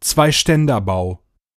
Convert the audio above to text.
Zwei-Ständerbau.